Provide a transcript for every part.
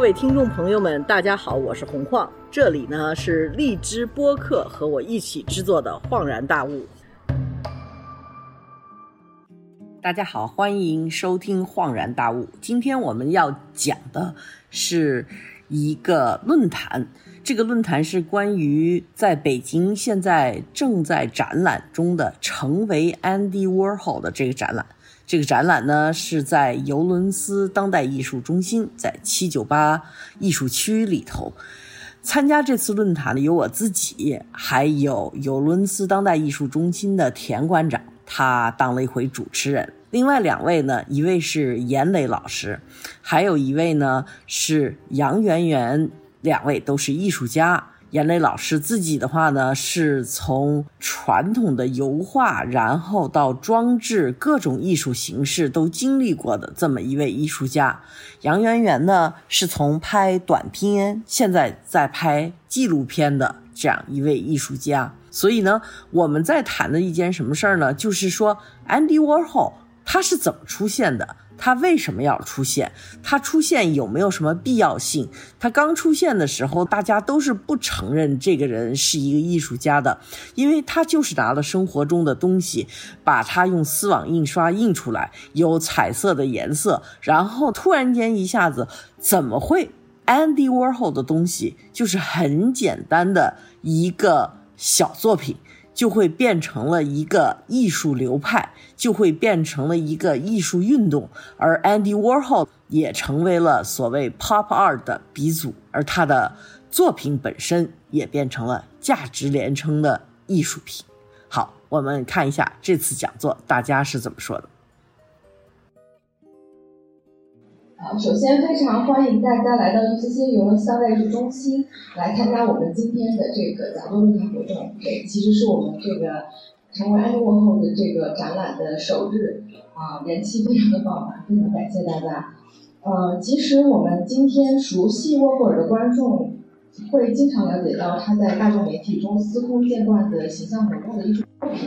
各位听众朋友们，大家好，我是洪晃，这里呢是荔枝播客和我一起制作的《恍然大悟》。大家好，欢迎收听《恍然大悟》。今天我们要讲的是一个论坛，这个论坛是关于在北京现在正在展览中的“成为 Andy Warhol” 的这个展览。这个展览呢是在尤伦斯当代艺术中心，在七九八艺术区里头。参加这次论坛的有我自己，还有尤伦斯当代艺术中心的田馆长，他当了一回主持人。另外两位呢，一位是严磊老师，还有一位呢是杨圆圆，两位都是艺术家。严磊老师自己的话呢，是从传统的油画，然后到装置各种艺术形式都经历过的这么一位艺术家。杨圆圆呢，是从拍短片，现在在拍纪录片的这样一位艺术家。所以呢，我们在谈的一件什么事儿呢？就是说，Andy Warhol 他是怎么出现的？他为什么要出现？他出现有没有什么必要性？他刚出现的时候，大家都是不承认这个人是一个艺术家的，因为他就是拿了生活中的东西，把它用丝网印刷印出来，有彩色的颜色，然后突然间一下子，怎么会 Andy Warhol 的东西就是很简单的一个小作品？就会变成了一个艺术流派，就会变成了一个艺术运动，而 Andy Warhol 也成为了所谓 Pop Art 的鼻祖，而他的作品本身也变成了价值连城的艺术品。好，我们看一下这次讲座大家是怎么说的。好，首先非常欢迎大家来到 UCC 尤伦斯当代艺术中心来参加我们今天的这个讲座论坛活动。这其实是我们这个成为安迪沃后的这个展览的首日啊，人气非常的爆满，非常感谢大家。呃，其实我们今天熟悉沃霍尔的观众会经常了解到他在大众媒体中司空见惯的形象活动的艺术作品。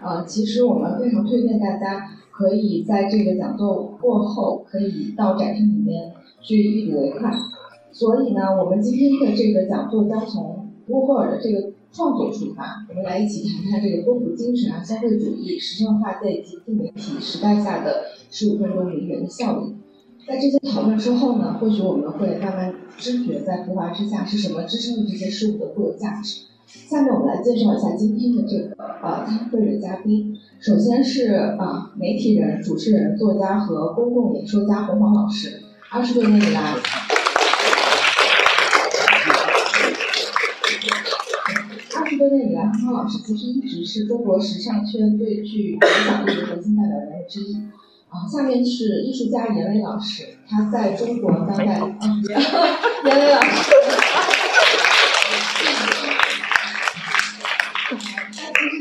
啊，其实我们非常推荐大家。可以在这个讲座过后，可以到展厅里面去一睹为快。所以呢，我们今天的这个讲座将从乌霍尔的这个创作出发，我们来一起谈谈这个多福精神啊、消费主义、实用化在及自媒体时代下的十五分钟名人的效应。在这些讨论之后呢，或许我们会慢慢知觉，在浮华之下是什么支撑着这些事物的固有价值。下面我们来介绍一下今天的这个呃参会的嘉宾。首先是啊媒体人、主持人、作家和公共演说家洪荒老师。二十多年以来，二十多年以来，洪荒老师其实一直是中国时尚圈最具影响力的核心代表人物之一。啊，下面是艺术家严磊老师，他在中国当代，严磊老师。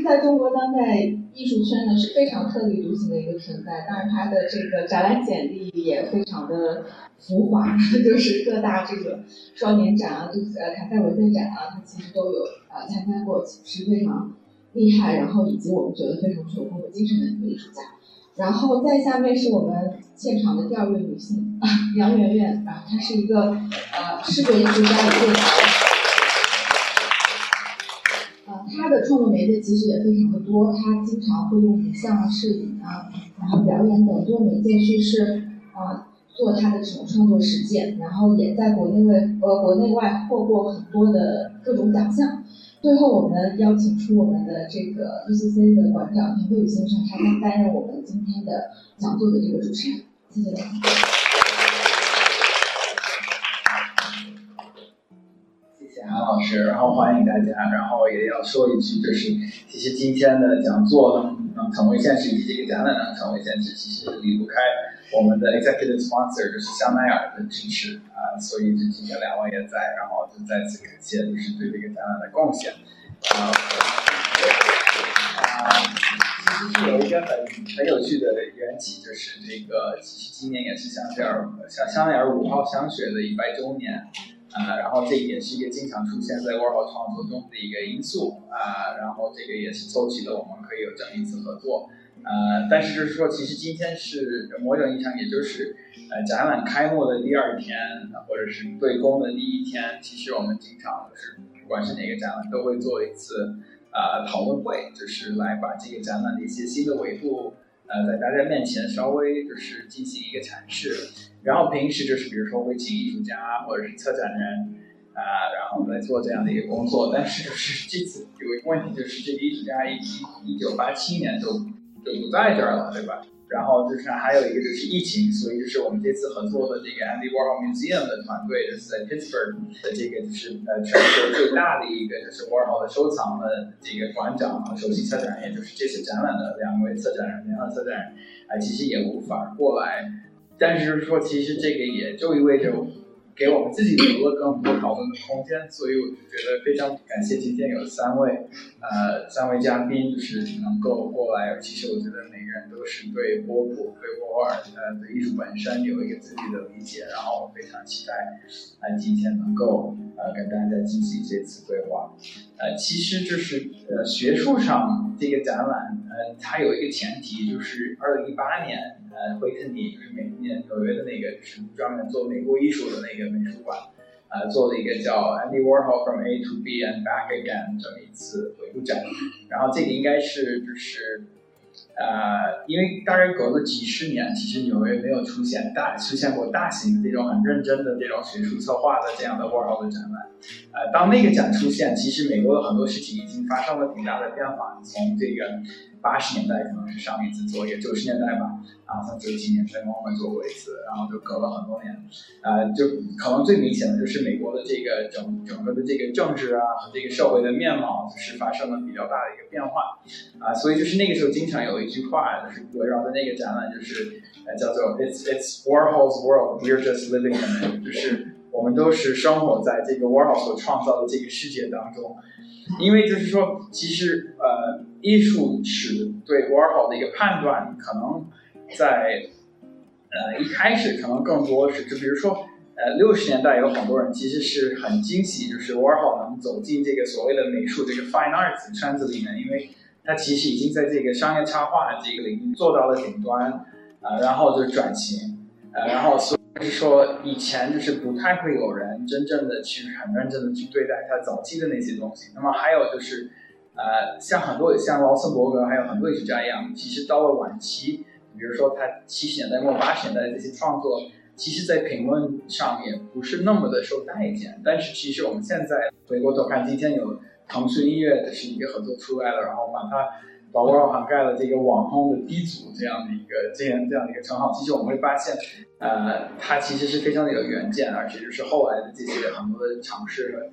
在中国当代艺术圈呢是非常特立独行的一个存在，当然他的这个展览简历也非常的浮华，就是各大这个双年展啊，就是呃卡塞文件展啊，他其实都有呃参加过，是非常厉害，然后以及我们觉得非常具有中国精神的一个艺术家。然后再下面是我们现场的第二位女性杨媛媛啊，她是一个呃视觉艺术家，一个。他的创作媒介其实也非常的多，他经常会用影像啊、摄影啊，然后表演等多媒介叙事啊做他的这种创作实践，然后也在国内外呃国内外获过很多的各种奖项。最后，我们邀请出我们的这个 UCC 的馆长田飞宇先生，他将担任我们今天的讲座的这个主持人。谢谢大家。韩老师，然后欢迎大家，然后也要说一句，就是其实今天的讲座能成为现实，以及这个展览能成为现实，其实离不开我们的 executive sponsor 就是香奈儿的支持啊，所以这今天两位也在，然后就再次感谢就是对这个展览的贡献啊。啊，其实是有一个很很有趣的缘起，就是这个其实今年也是香奈儿香香奈儿五号香水的一百周年。啊，然后这也是一个经常出现在 Warhol 创作中的一个因素啊，然后这个也是凑齐了我们可以有这么一次合作，呃，但是就是说，其实今天是某种意义上，也就是呃展览开幕的第二天，或者是对公的第一天，其实我们经常就是不管是哪个展览，都会做一次呃讨论会，就是来把这个展览的一些新的维度，呃在大家面前稍微就是进行一个阐释。然后平时就是比如说会请艺术家或者是策展人啊，然后来做这样的一个工作。但是就是这次有一个问题，就是这个艺术家一一九八七年就就不在这儿了，对吧？然后就是还有一个就是疫情，所以就是我们这次合作的这个 Andy Warhol Museum 的团队，就是在 Pittsburgh 的这个就是呃全球最大的一个就是 Warhol 的收藏的这个馆长和首席策展人，也就是这次展览的两位策展人、两位策展人，啊，其实也无法过来。但是说，其实这个也就意味着。给我们自己留了更多讨论的空间，所以我就觉得非常感谢今天有三位，呃，三位嘉宾就是能够过来。其实我觉得每个人都是对波普、对沃尔，呃，对艺术本身有一个自己的理解，然后非常期待，呃，今天能够呃跟大家进行这次对话。呃，其实就是呃学术上这个展览，呃，它有一个前提就是二零一八年。呃，惠特尼就是美年纽约的那个，就是专门做美国艺术的那个美术馆，呃，做了一个叫 Andy Warhol from A to B and Back Again 这么一次回顾展。然后这个应该是就是，呃，因为大概隔了几十年，其实纽约没有出现大出现过大型的这种很认真的这种学术策划的这样的 Warhol 的展览。呃，当那个展出现，其实美国的很多事情已经发生了挺大的变化，从这个。八十年代可能是上一次做，也九十年代吧，然后像九几年在光会做过一次，然后就隔了很多年，呃，就可能最明显的就是美国的这个整整个的这个政治啊和这个社会的面貌，就是发生了比较大的一个变化，啊，所以就是那个时候经常有一句话，就是围绕着那个展览，就是呃叫做 It's It's Warhol's world, we're just living in it，就是我们都是生活在这个 Warhol 所创造的这个世界当中。因为就是说，其实呃，艺术史对 Warhol 的一个判断，可能在呃一开始可能更多是，就比如说呃六十年代有很多人其实是很惊喜，就是 Warhol 能走进这个所谓的美术这个 Fine Arts 圈子里面，因为他其实已经在这个商业插画这个领域做到了顶端啊，然后就转型，呃，然后所。是说以前就是不太会有人真正的去很认真的去对待他早期的那些东西。那么还有就是，呃，像很多像劳森伯格还有很多艺术家一样，其实到了晚期，比如说他七十年代末八十年代的这些创作，其实在评论上也不是那么的受待见。但是其实我们现在回过头看，今天有腾讯音乐的是一个合作出来了，然后把它。包括涵盖了这个网红的低组这样的一个这样这样的一个称号，其实我们会发现，呃，它其实是非常的有远见，而且就是后来的这些很多的尝试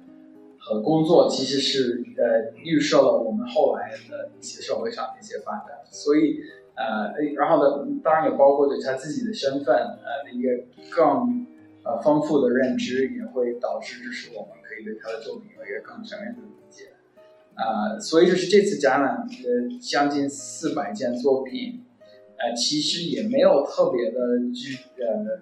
和工作，其实是呃预设了我们后来的一些社会上的一些发展。所以呃，然后呢，当然也包括对他自己的身份呃的一个更呃丰富的认知，也会导致就是我们可以对他的作品有一个更全面的。啊，所以就是这次展览，呃，将近四百件作品，呃，其实也没有特别的聚，呃，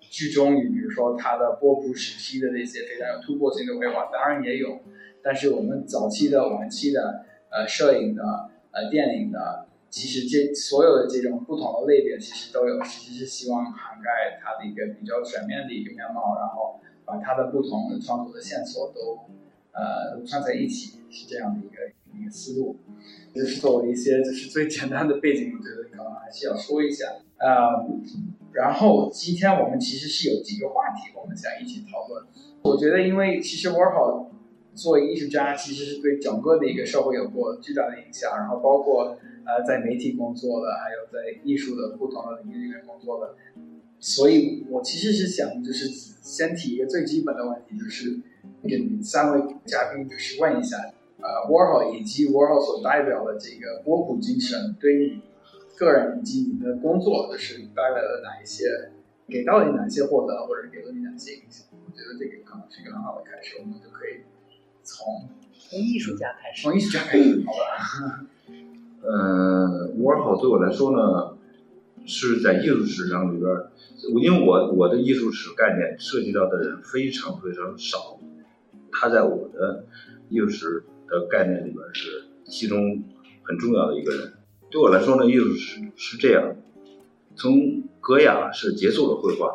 聚中于，比如说他的波普时期的那些非常有突破性的绘画，当然也有，但是我们早期的、晚期的，呃，摄影的、呃，电影的，其实这所有的这种不同的类别，其实都有，其实是希望涵盖它的一个比较全面的一个面貌，然后把它的不同的创作的线索都。呃，串在一起是这样的一个一个思路，就是作为一些就是最简单的背景，我觉得可能还是要说一下。呃，然后今天我们其实是有几个话题，我们想一起讨论。我觉得，因为其实 Warhol 作为艺术家，其实是对整个的一个社会有过巨大的影响，然后包括呃在媒体工作的，还有在艺术的不同的领域里面工作的。所以我其实是想，就是先提一个最基本的问题，就是。跟三位嘉宾就是问一下，呃，Warhol 以及 Warhol 所代表的这个波普精神，对于你个人以及你的工作，就是带来了哪一些，给到你哪些获得，或者给了你哪些影响？我觉得这个可能是一个很好的开始，我们就可以从从艺术家开始，从艺术家开始，好吧？呃，Warhol 对我来说呢，是在艺术史上里边，因为我我的艺术史概念涉及到的人非常非常少。他在我的艺术史的概念里边是其中很重要的一个人。对我来说呢，艺术是是这样：从戈雅是结束了绘画，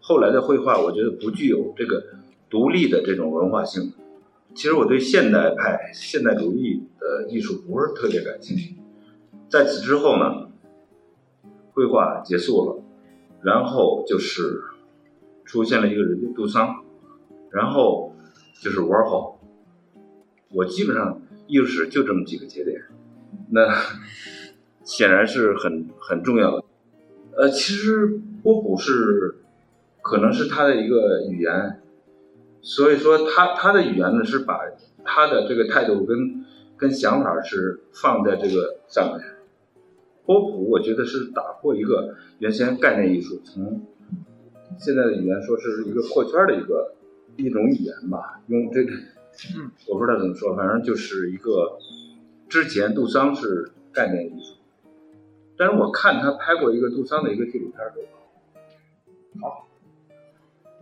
后来的绘画我觉得不具有这个独立的这种文化性。其实我对现代派、现代主义的艺术不是特别感兴趣。在此之后呢，绘画结束了，然后就是出现了一个人杜桑，然后就是玩好。我基本上艺术史就这么几个节点，那显然是很很重要的。呃，其实波普是可能是他的一个语言。所以说，他他的语言呢是把他的这个态度跟跟想法是放在这个上面。波普我觉得是打破一个原先概念艺术，从现在的语言说是一个破圈的一个一种语言吧。用这个，嗯，我不知道怎么说，反正就是一个之前杜桑是概念艺术，但是我看他拍过一个杜桑的一个纪录片儿，好。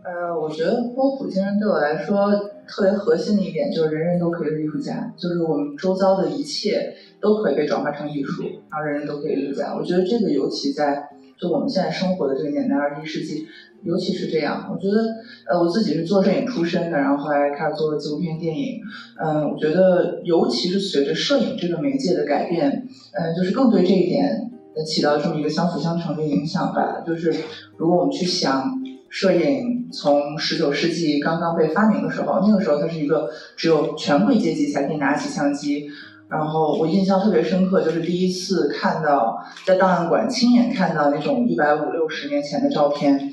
呃，我觉得波普先生对我来说特别核心的一点就是人人都可以是艺术家，就是我们周遭的一切都可以被转化成艺术，然后人人都可以艺术家。我觉得这个尤其在就我们现在生活的这个年代，二十一世纪，尤其是这样。我觉得，呃，我自己是做摄影出身的，然后后来开始做了纪录片电影。嗯，我觉得尤其是随着摄影这个媒介的改变，嗯，就是更对这一点起到这么一个相辅相成的影响吧。就是如果我们去想。摄影从十九世纪刚刚被发明的时候，那个时候它是一个只有权贵阶级才可以拿起相机。然后我印象特别深刻，就是第一次看到在档案馆亲眼看到那种一百五六十年前的照片，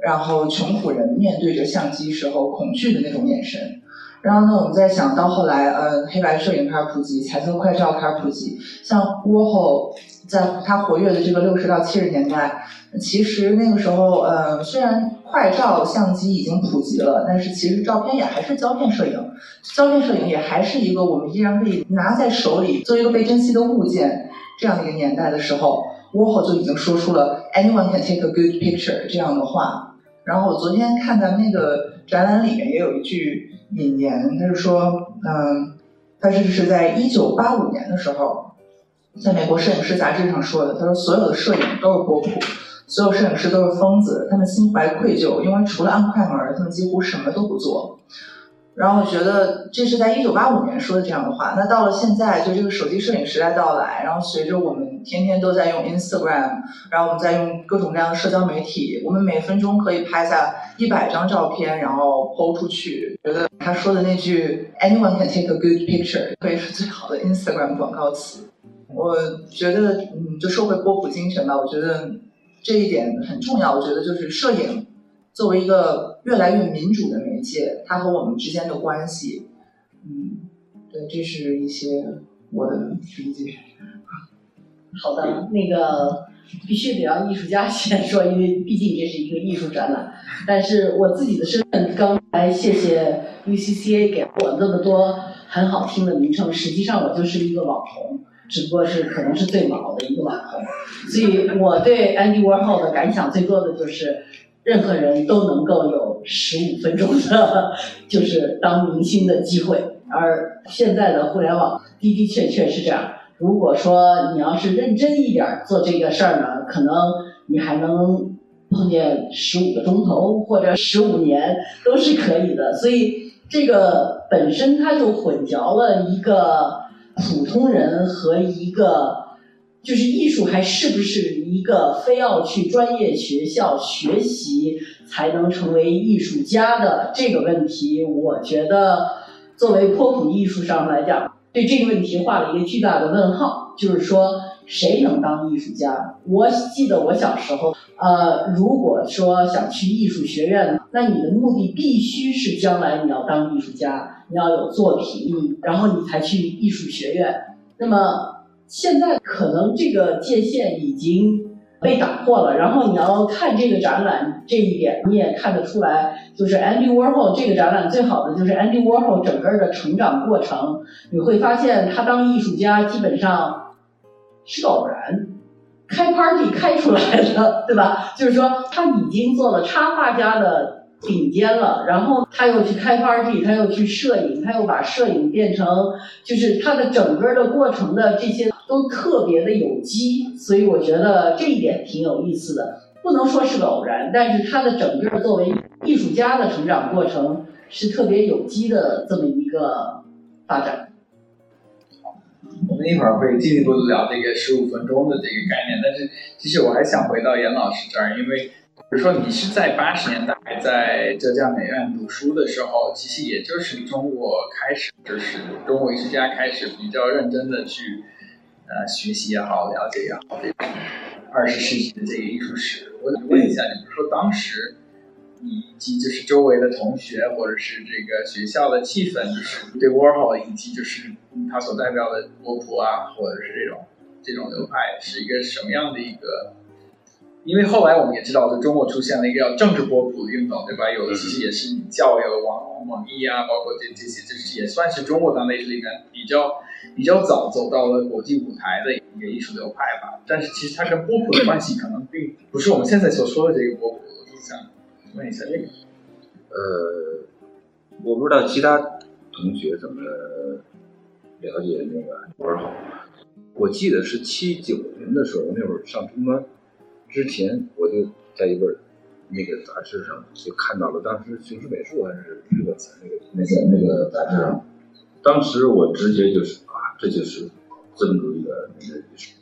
然后穷苦人面对着相机时候恐惧的那种眼神。然后呢，我们在想到后来，嗯，黑白摄影开始普及，彩色快照开始普及，像窝后在他活跃的这个六十到七十年代，其实那个时候，呃，虽然快照相机已经普及了，但是其实照片也还是胶片摄影，胶片摄影也还是一个我们依然可以拿在手里作为一个被珍惜的物件这样的一个年代的时候，窝后就已经说出了 “anyone can take a good picture” 这样的话。然后我昨天看咱们那个展览里面也有一句引言，他是说，嗯，他是是在一九八五年的时候，在美国摄影师杂志上说的，他说所有的摄影都是波普。所有摄影师都是疯子，他们心怀愧疚，因为除了按快门，他们几乎什么都不做。然后我觉得这是在一九八五年说的这样的话。那到了现在，就这个手机摄影时代到来，然后随着我们天天都在用 Instagram，然后我们在用各种各样的社交媒体，我们每分钟可以拍下一百张照片，然后抛出去。觉得他说的那句 “Anyone can take a good picture” 可以是最好的 Instagram 广告词。我觉得，嗯，就社会波普精神吧。我觉得。这一点很重要，我觉得就是摄影作为一个越来越民主的媒介，它和我们之间的关系，嗯，对，这是一些我的理解。好的，那个必须得让艺术家先说，因为毕竟这是一个艺术展览。但是我自己的身份，刚才谢谢 UCCA 给我那么多很好听的名称，实际上我就是一个网红。只不过是可能是最老的一个网红，所以我对 Andy Warhol 的感想最多的就是，任何人都能够有十五分钟的，就是当明星的机会。而现在的互联网的的确确是这样。如果说你要是认真一点做这个事儿呢，可能你还能碰见十五个钟头或者十五年都是可以的。所以这个本身它就混淆了一个。普通人和一个就是艺术还是不是一个非要去专业学校学习才能成为艺术家的这个问题，我觉得作为科普艺术上来讲，对这个问题画了一个巨大的问号。就是说，谁能当艺术家？我记得我小时候，呃，如果说想去艺术学院，那你的目的必须是将来你要当艺术家。你要有作品，然后你才去艺术学院。那么现在可能这个界限已经被打破了。然后你要看这个展览这一点，你也看得出来，就是 Andy Warhol 这个展览最好的就是 Andy Warhol 整个的成长过程。你会发现他当艺术家基本上是个偶然，开 party 开出来的，对吧？就是说他已经做了插画家的。顶尖了，然后他又去开 party，他又去摄影，他又把摄影变成，就是他的整个的过程的这些都特别的有机，所以我觉得这一点挺有意思的。不能说是个偶然，但是他的整个作为艺术家的成长过程是特别有机的这么一个发展。那一会儿会进一步聊这个十五分钟的这个概念，但是其实我还想回到严老师这儿，因为比如说你是在八十年代在浙江美院读书的时候，其实也就是中国开始，就是中国艺术家开始比较认真的去呃学习也好，了解也好，这个二十世纪的这个艺术史。我想问一下，你比如说当时。以及就是周围的同学，或者是这个学校的气氛，就是对 Warhol 以及就是他所代表的波普啊，或者是这种这种流派，是一个什么样的一个？因为后来我们也知道，在中国出现了一个叫政治波普的运动，对吧？有的其实也是以教育网网易啊，包括这这些，就是也算是中国当代艺术里面比较比较早走到了国际舞台的一个艺术流派吧。但是其实它跟波普的关系可能并不是我们现在所说的这个波普，我就想。问一下这个，呃，我不知道其他同学怎么了解那个玩好。我记得是七九年的时候，那会儿上中专之前，我就在一本那个杂志上就看到了，当时形式美术还是日本的那个那个那个杂志上，当时我直接就是啊，这就是资本主义的那个艺术，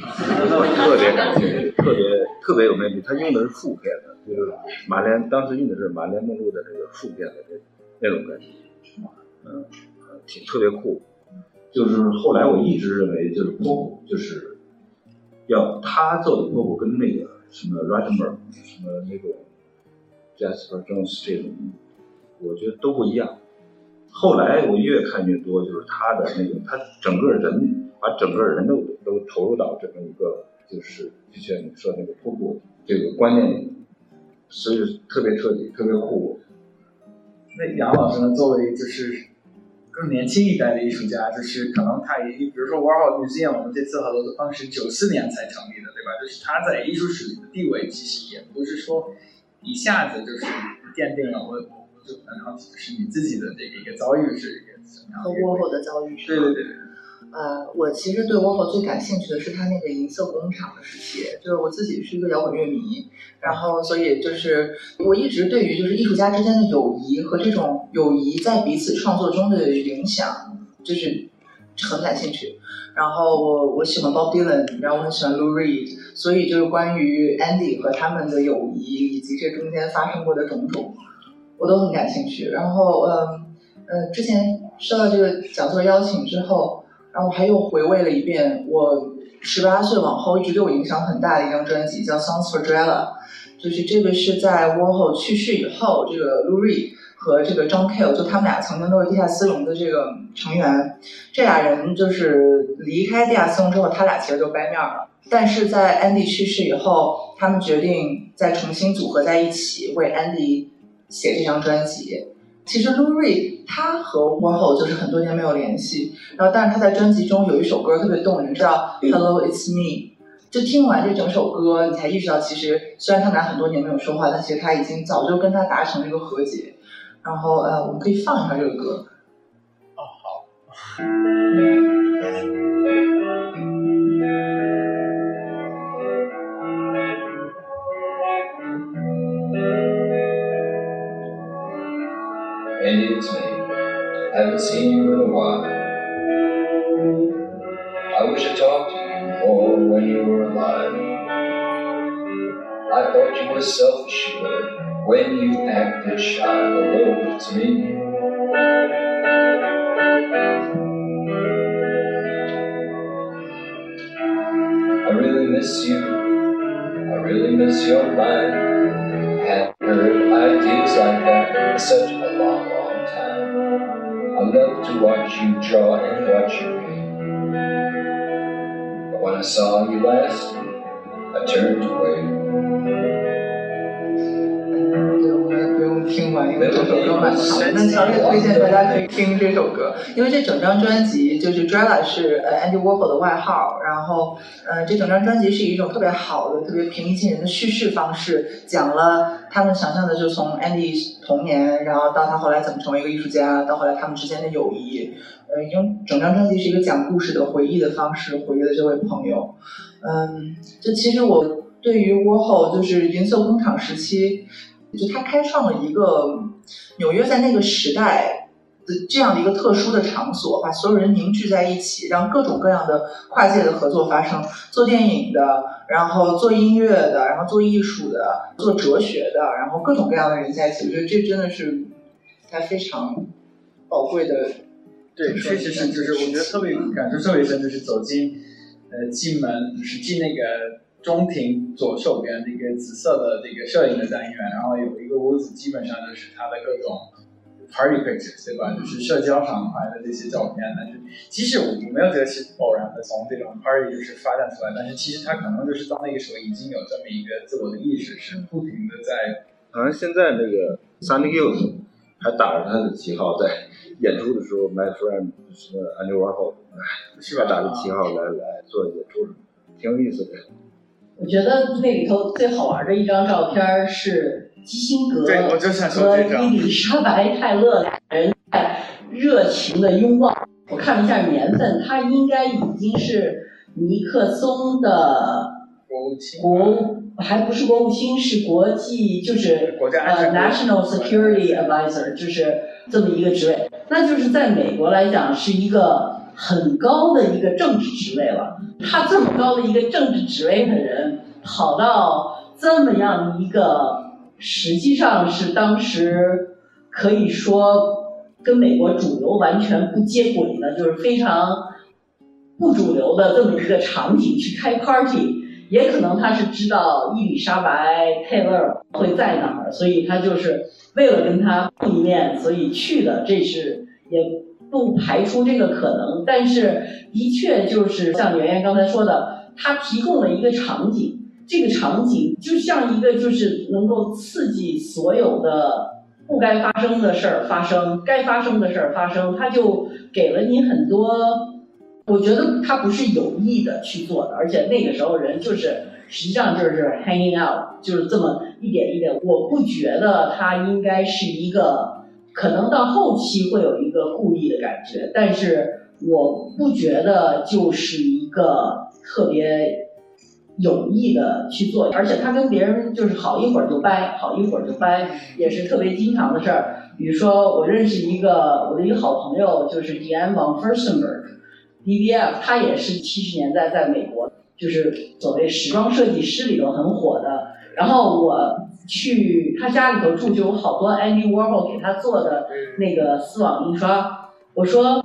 我 特别感兴趣，特别特别有魅力。他用的是负片的。就是马连当时用的是马连梦露的这个负片的这那种感觉，嗯，挺特别酷。就是后来我一直认为，就是波普就是要他做的波普跟那个什么 r a t m e r 什么那种 Jasper Jones 这种，我觉得都不一样。后来我越看越多，就是他的那种，他整个人把整个人都都投入到这么一个，就是就像你说那个瀑布这个观念里。所以特别彻底，特别酷。那杨老师呢？作为就是更年轻一代的艺术家，就是可能他也，比如说 Warhol Museum，我们这次合作的方是九四年才成立的，对吧？就是他在艺术史里的地位，其实也不是说一下子就是奠定了。我我就很好奇，就是你自己的这个一个遭遇是一个什么样的？和 Warhol 的遭遇是？对对对对。呃，我其实对 Warhol 最感兴趣的是他那个银色工厂的时期，就是我自己是一个摇滚乐迷，然后所以就是我一直对于就是艺术家之间的友谊和这种友谊在彼此创作中的影响，就是很感兴趣。然后我我喜欢 Bob Dylan，然后我很喜欢 Lou Reed，所以就是关于 Andy 和他们的友谊以及这中间发生过的种种，我都很感兴趣。然后嗯呃，之前收到这个讲座邀请之后。然后还又回味了一遍我十八岁往后一直对我影响很大的一张专辑，叫《Songs for Drella》，就是这个是在 Warhol 去世以后，这个 l u r i 和这个 John Cale，就他们俩曾经都是地下丝绒的这个成员，这俩人就是离开地下丝绒之后，他俩其实就掰面了。但是在 Andy 去世以后，他们决定再重新组合在一起，为 Andy 写这张专辑。其实 Lou Reed 他和 Warhol 就是很多年没有联系，然后但是他在专辑中有一首歌特别动人，叫 Hello It's Me。就听完这整首歌，你才意识到，其实虽然他们俩很多年没有说话，但其实他已经早就跟他达成了一个和解。然后呃，我们可以放一下这个歌。哦，好。Haven't seen you in a while. I wish I talked to you more when you were alive. I thought you were self-assured when you acted shy. Hello, it's me. I really miss you. I really miss your mind. Hadn't heard ideas like that in such a long I love to watch you draw and watch you paint. But when I saw you last, I turned away. 因为这首歌蛮长，那强烈推荐大家可以听这首歌，因为这整张专辑就是 Drella 是呃 Andy Warhol 的外号，然后呃这整张专辑是以一种特别好的、特别平易近人的叙事方式，讲了他们想象的，就从 Andy 童年，然后到他后来怎么成为一个艺术家，到后来他们之间的友谊，呃用整张专辑是一个讲故事的回忆的方式，回忆了这位朋友，嗯，就其实我。对于 Warhol 就是银色工厂时期，就他开创了一个纽约在那个时代的这样的一个特殊的场所，把所有人凝聚在一起，让各种各样的跨界的合作发生。做电影的，然后做音乐的，然后做艺术的，做哲学的，然后各种各样的人在一起。我觉得这真的是他非常宝贵的。对，确实是，就是我觉得特别感受特别深，就是走进呃进门，就是进那个中庭左手边那个紫色的这个摄影的单元，然后有一个屋子，基本上就是他的各种 party pictures，对吧？就是社交场合的这些照片。但是即使我没有觉得是偶然的从这种 party 就是发展出来，但是其实他可能就是到那个时候已经有这么一个自我的意识，是不停的在。好像现在那个 Sunny Youth 还打着他的旗号在演出的时候，My friend 什么 Andy Warhol，是吧？打着旗号来来做演出什么，挺有意思的。我觉得那里头最好玩的一张照片是基辛格对我就想说和伊丽莎白泰勒俩人在热情的拥抱。我看了一下年份，他应该已经是尼克松的国务卿国务，还不是国务卿，是国际，就是国家安呃 National Security Advisor，就是这么一个职位。那就是在美国来讲是一个很高的一个政治职位了。他这么高的一个政治职位的人，跑到这么样一个，实际上是当时可以说跟美国主流完全不接轨的，就是非常不主流的这么一个场景去开 party。也可能他是知道伊丽莎白泰勒会在哪儿，所以他就是为了跟他碰一面，所以去的。这是也不排除这个可能，但是的确就是像圆圆刚才说的，他提供了一个场景，这个场景就像一个就是能够刺激所有的不该发生的事儿发生，该发生的事儿发生，他就给了你很多。我觉得他不是有意的去做的，而且那个时候人就是实际上就是 hanging out，就是这么一点一点。我不觉得他应该是一个，可能到后期会有一个故意的感觉，但是我不觉得就是一个特别有意的去做，而且他跟别人就是好一会儿就掰，好一会儿就掰，也是特别经常的事儿。比如说，我认识一个我的一个好朋友，就是 Diane von Furstenberg。DVF，他也是七十年代在美国，就是所谓时装设计师里头很火的。然后我去他家里头住，就有好多 Andy Warhol 给他做的那个丝网印刷。我说，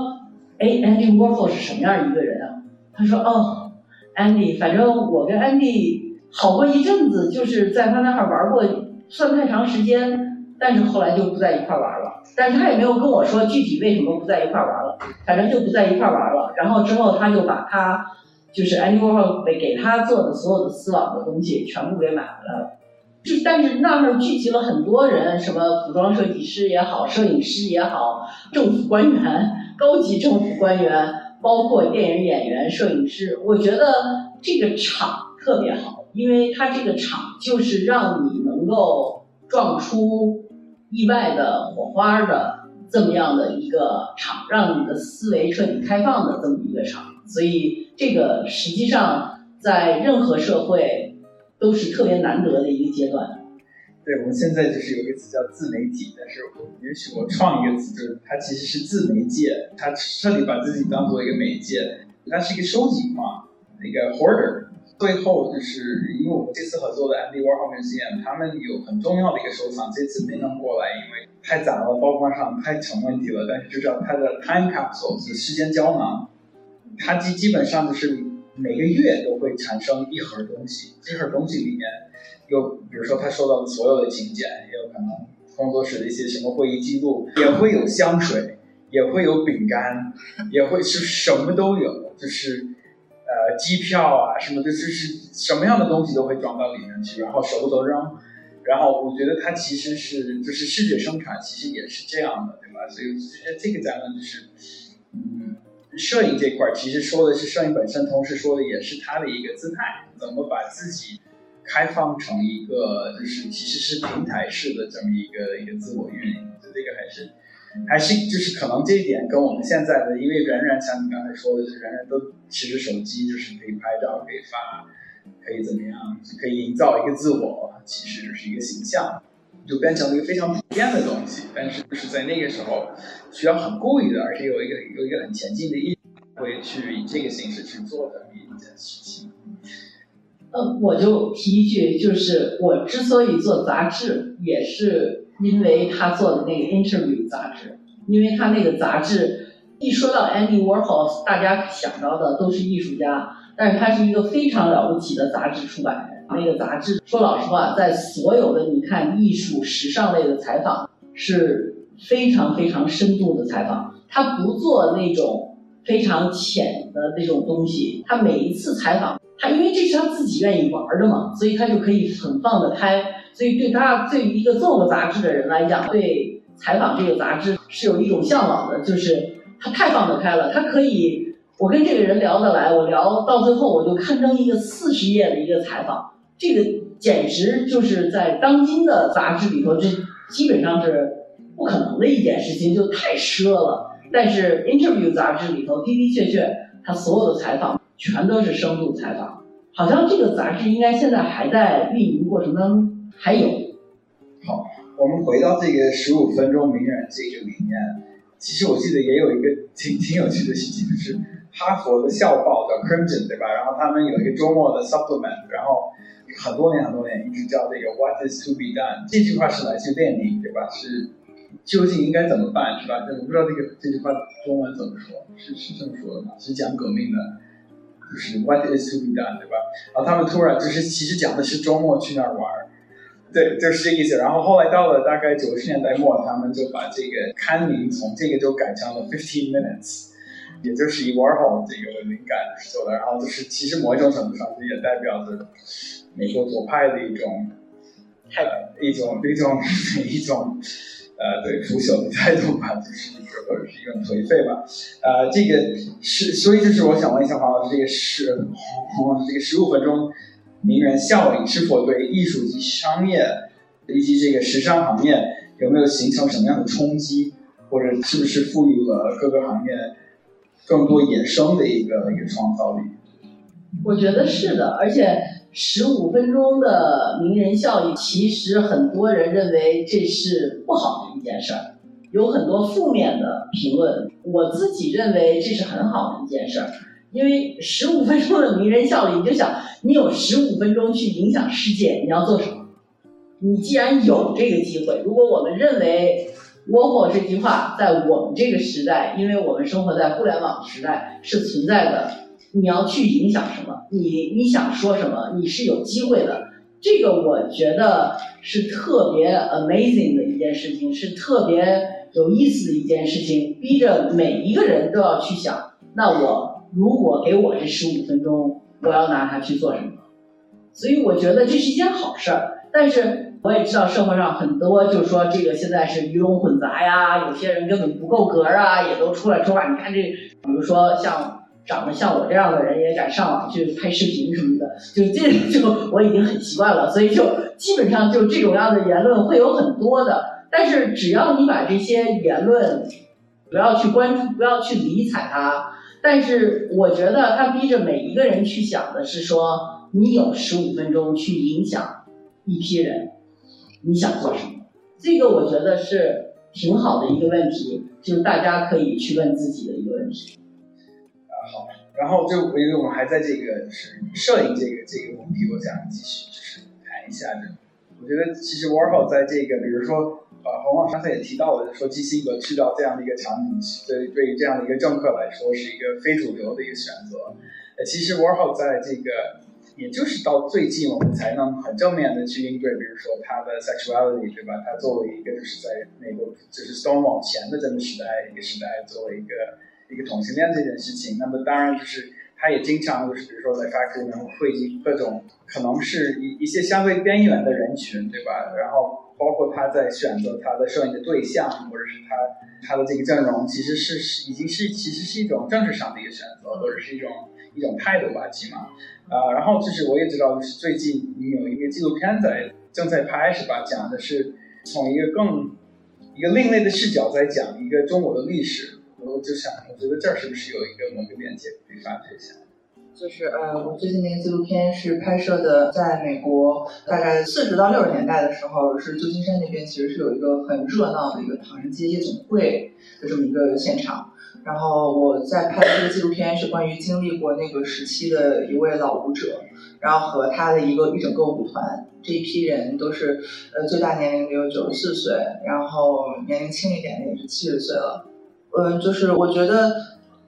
哎，Andy Warhol 是什么样一个人啊？他说，哦，Andy，反正我跟 Andy 好过一阵子，就是在他那儿玩过，算太长时间，但是后来就不在一块玩了。但是他也没有跟我说具体为什么不在一块玩了，反正就不在一块玩了。然后之后他就把他就是 Andy Warhol 给给他做的所有的丝网的东西全部给买回来了。就但是那儿聚集了很多人，什么服装设计师也好，摄影师也好，政府官员、高级政府官员，包括电影演员、摄影师。我觉得这个场特别好，因为它这个场就是让你能够撞出。意外的火花的这么样的一个场，让你的思维彻底开放的这么一个场，所以这个实际上在任何社会都是特别难得的一个阶段。对，我们现在就是有一个词叫自媒体，但是也许我创一个词，就是它其实是自媒介，它彻底把自己当做一个媒介，它是一个收集嘛，一个 hoarder。最后就是因为我们这次合作的 Andy Warhol Museum，他们有很重要的一个收藏，这次没能过来，因为太杂了，包装上太成问题了。但是就叫它的 Time Capsule 是时间胶囊，它基基本上就是每个月都会产生一盒东西，这盒东西里面有，比如说他收到的所有的请柬，也有可能工作室的一些什么会议记录，也会有香水，也会有饼干，也会是什么都有，就是。呃，机票啊，什么的，就是什么样的东西都会装到里面去，然后舍不得扔。然后我觉得它其实是，就是视觉生产，其实也是这样的，对吧？所以这这个咱们就是，嗯，摄影这块其实说的是摄影本身，同时说的也是它的一个姿态，怎么把自己开放成一个，就是其实是平台式的这么一个一个自我运营。就这个还是。还是就是可能这一点跟我们现在的，因为人人像你刚才说的，是人人都持着手机，就是可以拍照、可以发、可以怎么样，可以营造一个自我，其实就是一个形象，就变成了一个非常普遍的东西。但是就是在那个时候，需要很故意的，而且有一个有一个很前进的意会去以这个形式去做的一件事情。呃，我就提一句，就是我之所以做杂志，也是因为他做的那个 interview 杂志，因为他那个杂志一说到 Andy Warhol，大家想到的都是艺术家，但是他是一个非常了不起的杂志出版人。那个杂志说老实话，在所有的你看艺术、时尚类的采访是非常非常深度的采访，他不做那种非常浅的那种东西，他每一次采访。他因为这是他自己愿意玩的嘛，所以他就可以很放得开。所以对他对于一个做过杂志的人来讲，对采访这个杂志是有一种向往的，就是他太放得开了。他可以，我跟这个人聊得来，我聊到最后我就刊登一个四十页的一个采访，这个简直就是在当今的杂志里头，这基本上是不可能的一件事情，就太奢了。但是 Interview 杂志里头的的确确，他所有的采访。全都是深度采访，好像这个杂志应该现在还在运营过程当中，还有。好，我们回到这个十五分钟名人这个里面，其实我记得也有一个挺挺有趣的事情，就是哈佛的校报叫 Crimson，对吧？然后他们有一个周末的 supplement，然后很多年很多年一直叫这个 What is to be done？这句话是来自列宁，对吧？是究竟应该怎么办，是吧？我不知道这个这句话中文怎么说，是是这么说的吗？是讲革命的。就是 What is to be done，对吧？然后他们突然就是其实讲的是周末去那儿玩，对，就是这意思。然后后来到了大概九十年代末，他们就把这个刊名从这个就改成了 Fifteen Minutes，也就是以 Warhol 这个灵感做的。然后就是其实某一种程度上，这也代表着美国左派的一种，呃，一种一种一种。呃，对腐朽的态度吧，就是一个或者是一种颓废吧，呃，这个是，所以就是我想问一下黄老师，这个是，这个十五分钟名人效应是否对艺术及商业以及这个时尚行业有没有形成什么样的冲击，或者是不是赋予了各个行业更多衍生的一个一个创造力？我觉得是的，而且。十五分钟的名人效应，其实很多人认为这是不好的一件事儿，有很多负面的评论。我自己认为这是很好的一件事儿，因为十五分钟的名人效应，你就想你有十五分钟去影响世界，你要做什么？你既然有这个机会，如果我们认为窝火这句话在我们这个时代，因为我们生活在互联网时代是存在的。你要去影响什么？你你想说什么？你是有机会的。这个我觉得是特别 amazing 的一件事情，是特别有意思的一件事情，逼着每一个人都要去想。那我如果给我这十五分钟，我要拿它去做什么？所以我觉得这是一件好事儿。但是我也知道社会上很多就是说这个现在是鱼龙混杂呀，有些人根本不够格啊，也都出来说话。你看这，比如说像。长得像我这样的人也敢上网去拍视频什么的，就这就我已经很习惯了，所以就基本上就这种样的言论会有很多的。但是只要你把这些言论不要去关注，不要去理睬它。但是我觉得他逼着每一个人去想的是说，你有十五分钟去影响一批人，你想做什么？这个我觉得是挺好的一个问题，就是大家可以去问自己的一个问题。好，然后就因为我们还在这个就是摄影这个这个问题，我想继续就是谈一下。这我觉得其实 Warhol 在这个，比如说呃，洪老刚才也提到了，说基辛格去到这样的一个场景，对对于这样的一个政客来说是一个非主流的一个选择。呃，其实 Warhol 在这个，也就是到最近我们才能很正面的去应对，比如说他的 sexuality，对吧？他作为一个就是在美国就是 Stone 往前的这么时代一个时代，作为一个。一个同性恋这件事情，那么当然就是他也经常就是比如说在 factory 里面汇集各种可能是一一些相对边缘的人群，对吧？然后包括他在选择他的摄影的对象，或者是他他的这个阵容，其实是已经是其实是一种政治上的一个选择，或者是一种一种态度吧，起码啊。然后就是我也知道，就是最近你有一个纪录片在正在拍，是吧？讲的是从一个更一个另类的视角在讲一个中国的历史。我就想，我觉得这儿是不是有一个某个连接可以发掘一下？就是呃，我最近那个纪录片是拍摄的，在美国大概四十到六十年代的时候，是旧金山那边其实是有一个很热闹的一个唐人街夜总会的这么一个现场。然后我在拍的这个纪录片是关于经历过那个时期的一位老舞者，然后和他的一个一整个舞团，这一批人都是呃最大年龄的有九十四岁，然后年龄轻一点的也是七十岁了。嗯，就是我觉得，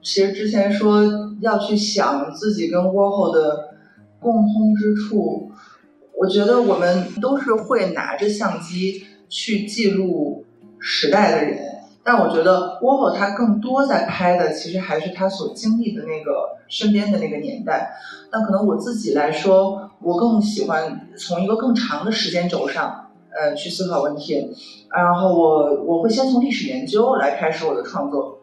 其实之前说要去想自己跟 Warhol 的共通之处，我觉得我们都是会拿着相机去记录时代的人。但我觉得 Warhol 他更多在拍的，其实还是他所经历的那个身边的那个年代。但可能我自己来说，我更喜欢从一个更长的时间轴上，呃，去思考问题。然后我我会先从历史研究来开始我的创作。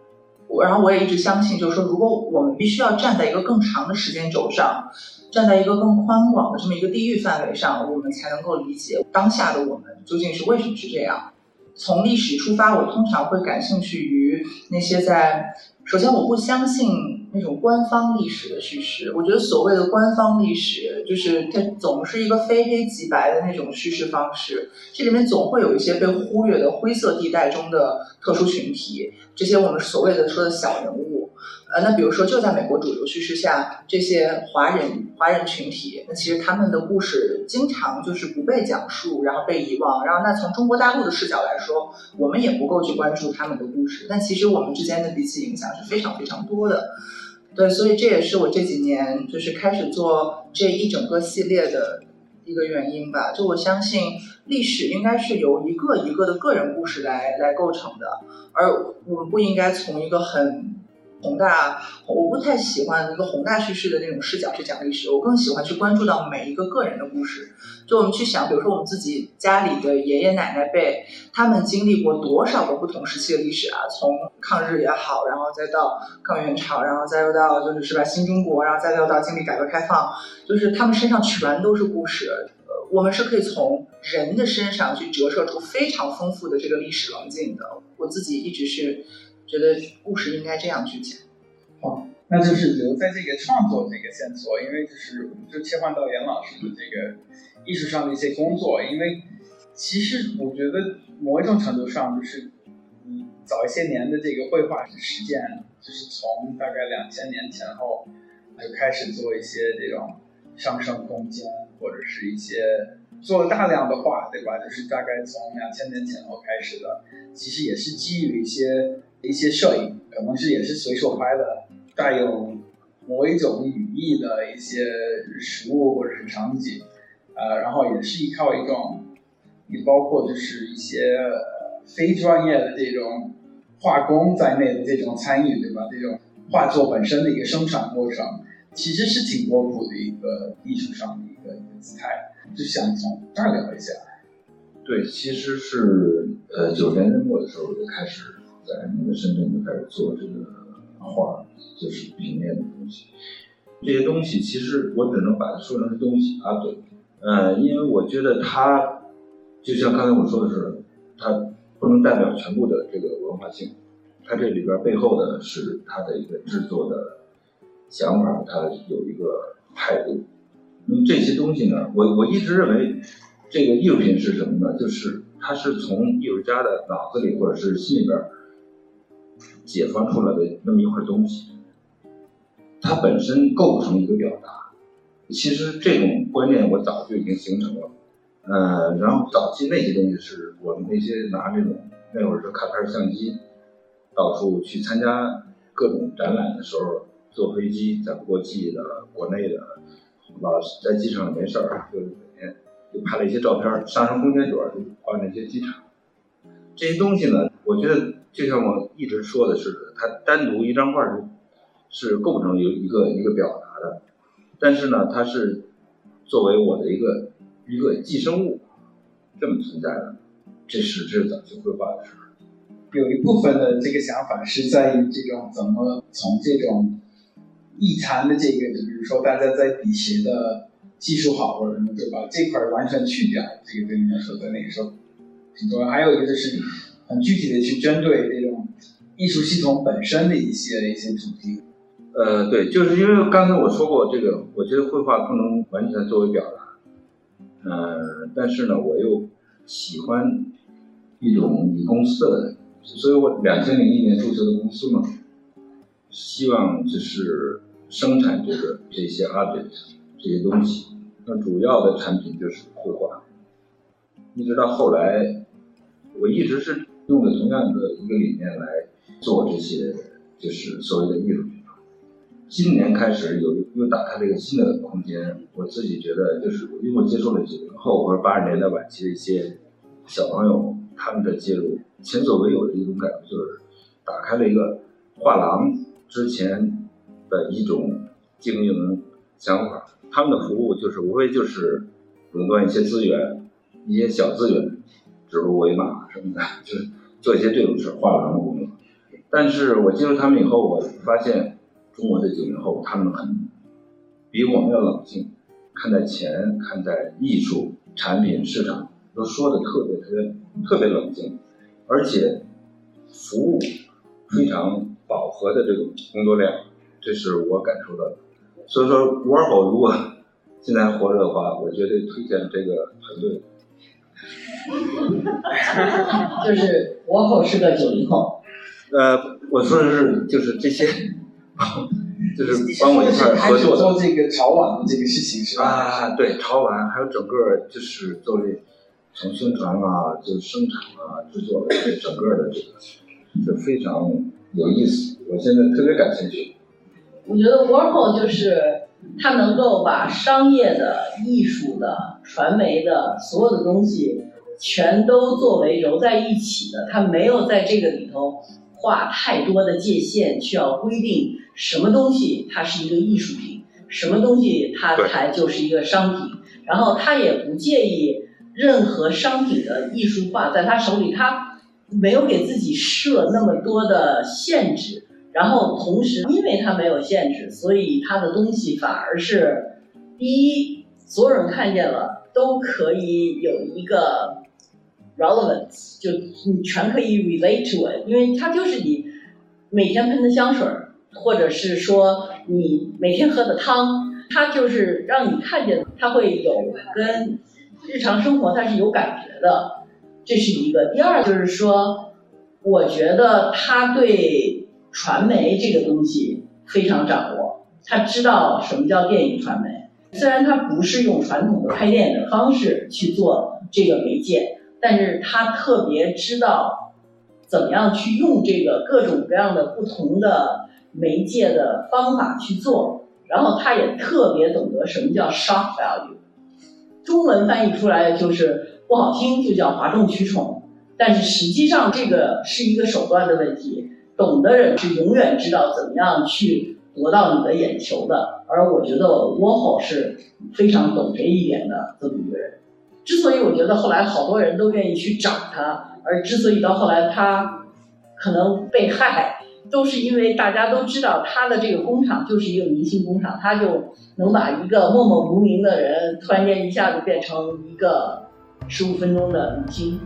然后我也一直相信，就是说，如果我们必须要站在一个更长的时间轴上，站在一个更宽广的这么一个地域范围上，我们才能够理解当下的我们究竟是为什么是这样。从历史出发，我通常会感兴趣于那些在首先我不相信那种官方历史的叙事。我觉得所谓的官方历史，就是它总是一个非黑即白的那种叙事方式。这里面总会有一些被忽略的灰色地带中的特殊群体，这些我们所谓的说的小人物。呃，那比如说，就在美国主流叙事下，这些华人华人群体，那其实他们的故事经常就是不被讲述，然后被遗忘。然后，那从中国大陆的视角来说，我们也不够去关注他们的故事。但其实我们之间的彼此影响是非常非常多的。对，所以这也是我这几年就是开始做这一整个系列的一个原因吧。就我相信，历史应该是由一个一个的个人故事来来构成的，而我们不应该从一个很。宏大，我不太喜欢一个宏大叙事的那种视角去讲历史，我更喜欢去关注到每一个个人的故事。就我们去想，比如说我们自己家里的爷爷奶奶辈，他们经历过多少个不同时期的历史啊？从抗日也好，然后再到抗元朝，然后再又到就是是吧新中国，然后再又到经历改革开放，就是他们身上全都是故事。呃，我们是可以从人的身上去折射出非常丰富的这个历史棱镜的。我自己一直是。觉得故事应该这样去讲。好，那就是留在这个创作这个线索，因为就是我们就切换到严老师的这个艺术上的一些工作，因为其实我觉得某一种程度上就是早一些年的这个绘画实践，就是从大概两千年前后就开始做一些这种上升空间或者是一些做了大量的画，对吧？就是大概从两千年前后开始的，其实也是基于一些。一些摄影可能是也是随手拍的，带有某一种语义的一些实物或者是场景，呃，然后也是依靠一种，也包括就是一些非专业的这种画工在内的这种参与，对吧？这种画作本身的一个生产过程，其实是挺波普的一个艺术上的一个姿态，就想从这儿聊一下。对，其实是呃九十年末的时候就开始。在那个深圳就开始做这个画，就是平面的东西。这些东西其实我只能把它说成是东西啊，对，呃，因为我觉得它就像刚才我说的是，它不能代表全部的这个文化性，它这里边背后的是它的一个制作的想法，它有一个态度。那么这些东西呢，我我一直认为这个艺术品是什么呢？就是它是从艺术家的脑子里或者是心里边。解放出来的那么一块东西，它本身构不成一个表达。其实这种观念我早就已经形成了，呃，然后早期那些东西是我们那些拿这种那会儿是卡片相机，到处去参加各种展览的时候，坐飞机在国际的、国内的，老在机场没事儿，就每天就拍了一些照片，上升空间主要是画那些机场。这些东西呢，我觉得。就像我一直说的是，它单独一张画是是构成一一个一个表达的，但是呢，它是作为我的一个一个寄生物这么存在的，这是这是早期绘画的事儿。有一部分的这个想法是在于这种怎么从这种异常的这个，就比如说大家在比谁的技术好或者什么，就把？这块完全去掉，这个对你们说在那个时候还有一个就是。很具体的去针对这种艺术系统本身的一些一些主题，呃，对，就是因为刚才我说过这个，我觉得绘画不能完全作为表达，呃，但是呢，我又喜欢一种以公司的，所以我两千零一年注册的公司嘛，希望就是生产这个这些 object 这些东西，那主要的产品就是绘画，一直到后来，我一直是用的同样的一个理念来做这些，就是所谓的艺术品。今年开始有又打开了一个新的空间，我自己觉得就是因为我接触了九零后或者八十年代晚期的一些小朋友，他们的介入前所未有的一种感觉，就是打开了一个画廊之前的一种经营想法。他们的服务就是无非就是垄断一些资源，一些小资源，指鹿为马什么的，就是做一些这种事画廊的工作。但是我进入他们以后，我发现。中国的九零后，他们很比我们要冷静，看待钱、看待艺术、产品、市场，都说的特别特别特别冷静，而且服务非常饱和的这种工作量，这是我感受到的。所以说，Warhol 如果现在活着的话，我绝对推荐这个团队。就是 Warhol 是个九零后。呃，我说的是就是这些。就是帮我一块合作做这个潮玩的这个事情是吧？啊，对，潮玩还有整个就是作为从宣传啊，就生产啊，制作整个的这个就非常有意思。我现在特别感兴趣。我觉得 Warhol 就是他能够把商业的、艺术的、传媒的所有的东西全都作为揉在一起的，他没有在这个里头画太多的界限，需要规定。什么东西它是一个艺术品，什么东西它才就是一个商品。然后他也不介意任何商品的艺术化，在他手里，他没有给自己设那么多的限制。然后同时，因为它没有限制，所以它的东西反而是第一，所有人看见了都可以有一个 relevance，就你全可以 relate to it，因为它就是你每天喷的香水。或者是说你每天喝的汤，它就是让你看见，它会有跟日常生活它是有感觉的，这是一个。第二就是说，我觉得他对传媒这个东西非常掌握，他知道什么叫电影传媒。虽然他不是用传统的拍电影的方式去做这个媒介，但是他特别知道怎么样去用这个各种各样的不同的。媒介的方法去做，然后他也特别懂得什么叫 shock value，中文翻译出来就是不好听，就叫哗众取宠。但是实际上这个是一个手段的问题，懂的人是永远知道怎么样去博到你的眼球的。而我觉得 w a h o 是非常懂这一点的这么一个人。之所以我觉得后来好多人都愿意去找他，而之所以到后来他可能被害。都是因为大家都知道他的这个工厂就是一个明星工厂，他就能把一个默默无名的人突然间一下子变成一个十五分钟的明星。